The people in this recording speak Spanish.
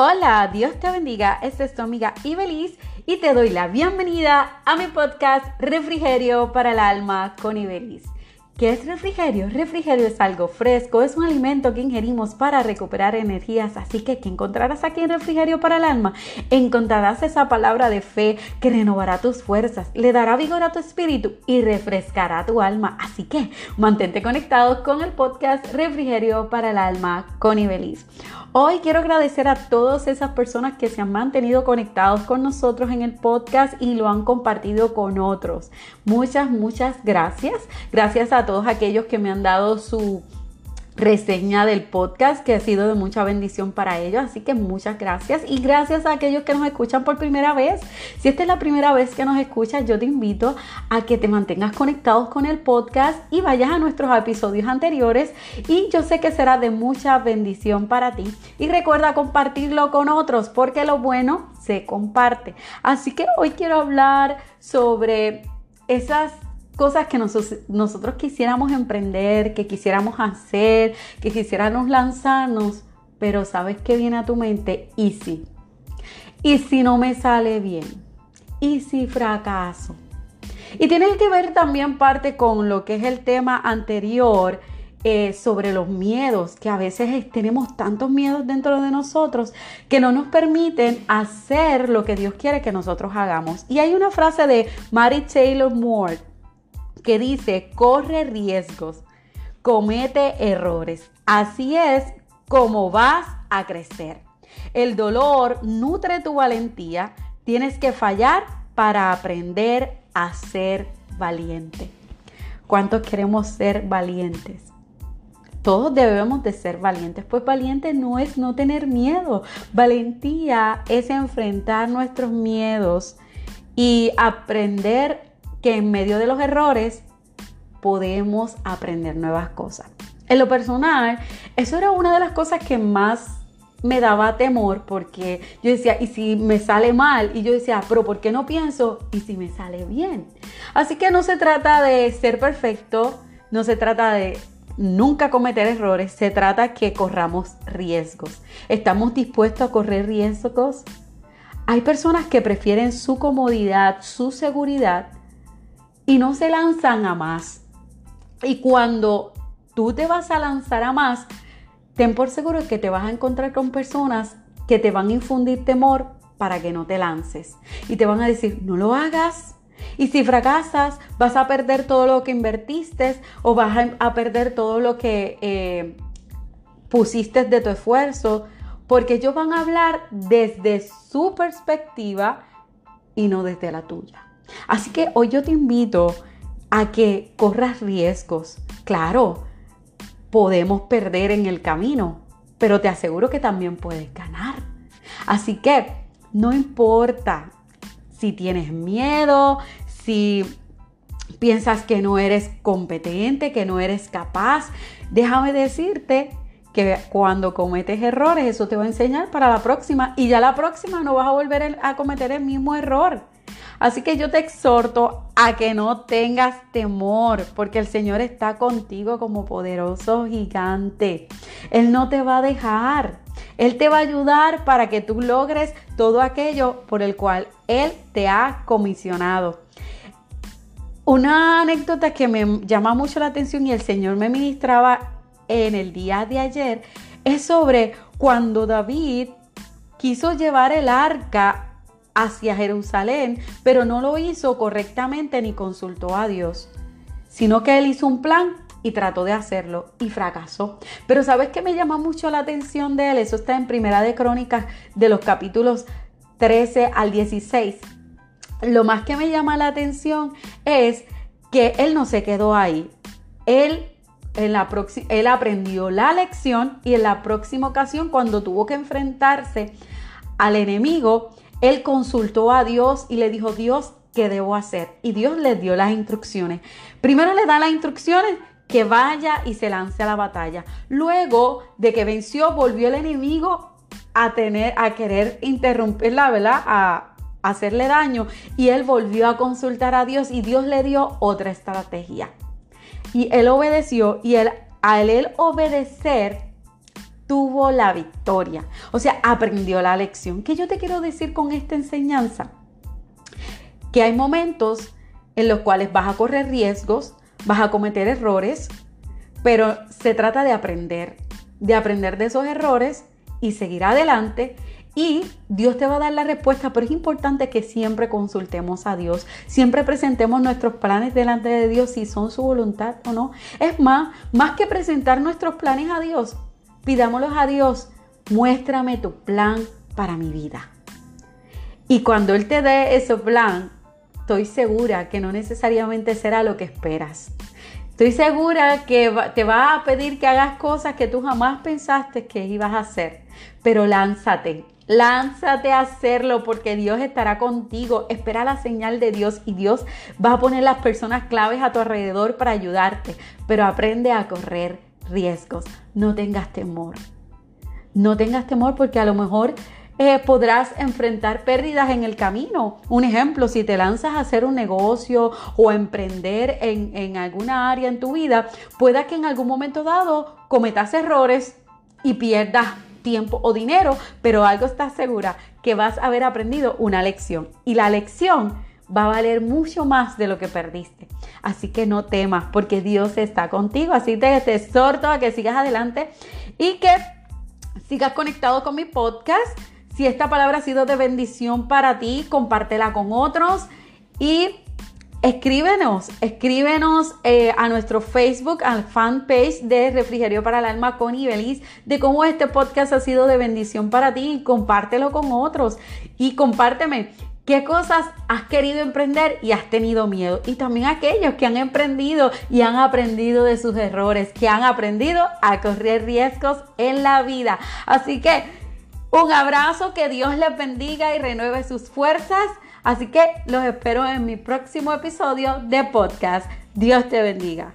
Hola, Dios te bendiga. Esta es tu amiga Ibeliz y te doy la bienvenida a mi podcast Refrigerio para el Alma con Ibeliz. ¿Qué es refrigerio? Refrigerio es algo fresco, es un alimento que ingerimos para recuperar energías, así que ¿qué encontrarás aquí en refrigerio para el alma? Encontrarás esa palabra de fe que renovará tus fuerzas, le dará vigor a tu espíritu y refrescará tu alma. Así que mantente conectado con el podcast Refrigerio para el alma con Ibeliz. Hoy quiero agradecer a todas esas personas que se han mantenido conectados con nosotros en el podcast y lo han compartido con otros. Muchas, muchas gracias. Gracias a todos aquellos que me han dado su reseña del podcast que ha sido de mucha bendición para ellos. Así que muchas gracias y gracias a aquellos que nos escuchan por primera vez. Si esta es la primera vez que nos escuchas, yo te invito a que te mantengas conectados con el podcast y vayas a nuestros episodios anteriores y yo sé que será de mucha bendición para ti. Y recuerda compartirlo con otros porque lo bueno se comparte. Así que hoy quiero hablar sobre esas cosas que nosotros quisiéramos emprender, que quisiéramos hacer, que quisiéramos lanzarnos, pero sabes que viene a tu mente, y si, y si no me sale bien, y si fracaso. Y tiene que ver también parte con lo que es el tema anterior eh, sobre los miedos, que a veces tenemos tantos miedos dentro de nosotros que no nos permiten hacer lo que Dios quiere que nosotros hagamos. Y hay una frase de Mary Taylor Moore que dice, corre riesgos, comete errores. Así es como vas a crecer. El dolor nutre tu valentía. Tienes que fallar para aprender a ser valiente. ¿Cuántos queremos ser valientes? Todos debemos de ser valientes, pues valiente no es no tener miedo. Valentía es enfrentar nuestros miedos y aprender que en medio de los errores podemos aprender nuevas cosas. En lo personal, eso era una de las cosas que más me daba temor porque yo decía, ¿y si me sale mal? Y yo decía, pero ¿por qué no pienso? ¿Y si me sale bien? Así que no se trata de ser perfecto, no se trata de nunca cometer errores, se trata que corramos riesgos. ¿Estamos dispuestos a correr riesgos? Hay personas que prefieren su comodidad, su seguridad y no se lanzan a más. Y cuando tú te vas a lanzar a más, ten por seguro que te vas a encontrar con personas que te van a infundir temor para que no te lances. Y te van a decir, no lo hagas. Y si fracasas, vas a perder todo lo que invertiste o vas a, perder todo lo que eh, pusiste de tu esfuerzo, porque ellos van a hablar desde su perspectiva y no desde la tuya. Así que hoy yo te invito a que corras riesgos. Claro, podemos perder en el camino, pero te aseguro que también puedes ganar. Así que no importa si tienes miedo, si piensas que no eres competente, que no eres capaz, déjame decirte que cuando cometes errores, eso te va a enseñar para la próxima y ya la próxima no vas a volver a cometer el mismo error. Así que yo te exhorto a que no tengas temor, porque el Señor está contigo como poderoso gigante. Él no te va a dejar. Él te va a ayudar para que tú logres todo aquello por el cual Él te ha comisionado. Una anécdota que me llama mucho la atención y el Señor me ministraba en el día de ayer es sobre cuando David quiso llevar el arca hacia Jerusalén, pero no lo hizo correctamente ni consultó a Dios, sino que él hizo un plan y trató de hacerlo y fracasó. Pero ¿sabes qué me llama mucho la atención de él? Eso está en Primera de Crónicas de los capítulos 13 al 16. Lo más que me llama la atención es que él no se quedó ahí. Él en la él aprendió la lección y en la próxima ocasión cuando tuvo que enfrentarse al enemigo, él consultó a Dios y le dijo, Dios, ¿qué debo hacer? Y Dios le dio las instrucciones. Primero le da las instrucciones que vaya y se lance a la batalla. Luego de que venció, volvió el enemigo a tener, a querer interrumpirla, ¿verdad? A, hacerle daño. Y él volvió a consultar a Dios y Dios le dio otra estrategia. Y él obedeció y él, al él obedecer, tuvo la victoria. O sea, aprendió la lección. ¿Qué yo te quiero decir con esta enseñanza? Que hay momentos en los cuales vas a correr riesgos, vas a cometer errores, pero se trata de aprender, de aprender de esos errores y seguir adelante y Dios te va a dar la respuesta, pero es importante que siempre consultemos a Dios, siempre presentemos nuestros planes delante de Dios si son su voluntad o no. Es más, más que presentar nuestros planes a Dios, pidámoslos a Dios, muéstrame tu plan para mi vida. Y cuando Él te dé ese plan, estoy segura que no necesariamente será lo que esperas. Estoy segura que te va a pedir que hagas cosas que tú jamás pensaste que ibas a hacer, pero lánzate, Lánzate a hacerlo porque Dios estará contigo. Espera la señal de Dios y Dios va a poner las personas claves a tu alrededor para ayudarte. Pero aprende a correr riesgos. No tengas temor. No tengas temor porque a lo mejor eh, podrás enfrentar pérdidas en el camino. Un ejemplo, si te lanzas a hacer un negocio o a emprender en, en alguna área en tu vida, pueda que en algún momento dado cometas errores y pierdas tiempo o dinero, pero algo estás segura que vas a haber aprendido una lección y la lección va a valer mucho más de lo que perdiste. Así que no temas porque Dios está contigo. Así te, exhorto a que sigas adelante y que sigas conectado con mi podcast. Si esta palabra ha sido de bendición para ti, compártela con otros y Escríbenos, escríbenos eh, a nuestro Facebook, al fanpage de Refrigerio para el Alma con Ibeliz, de cómo este podcast ha sido de bendición para ti y compártelo con otros. Y compárteme qué cosas has querido emprender y has tenido miedo. Y también aquellos que han emprendido y han aprendido de sus errores, que han aprendido a correr riesgos en la vida. Así que un abrazo, que Dios les bendiga y renueve sus fuerzas. Así que los espero en mi próximo episodio de podcast. Dios te bendiga.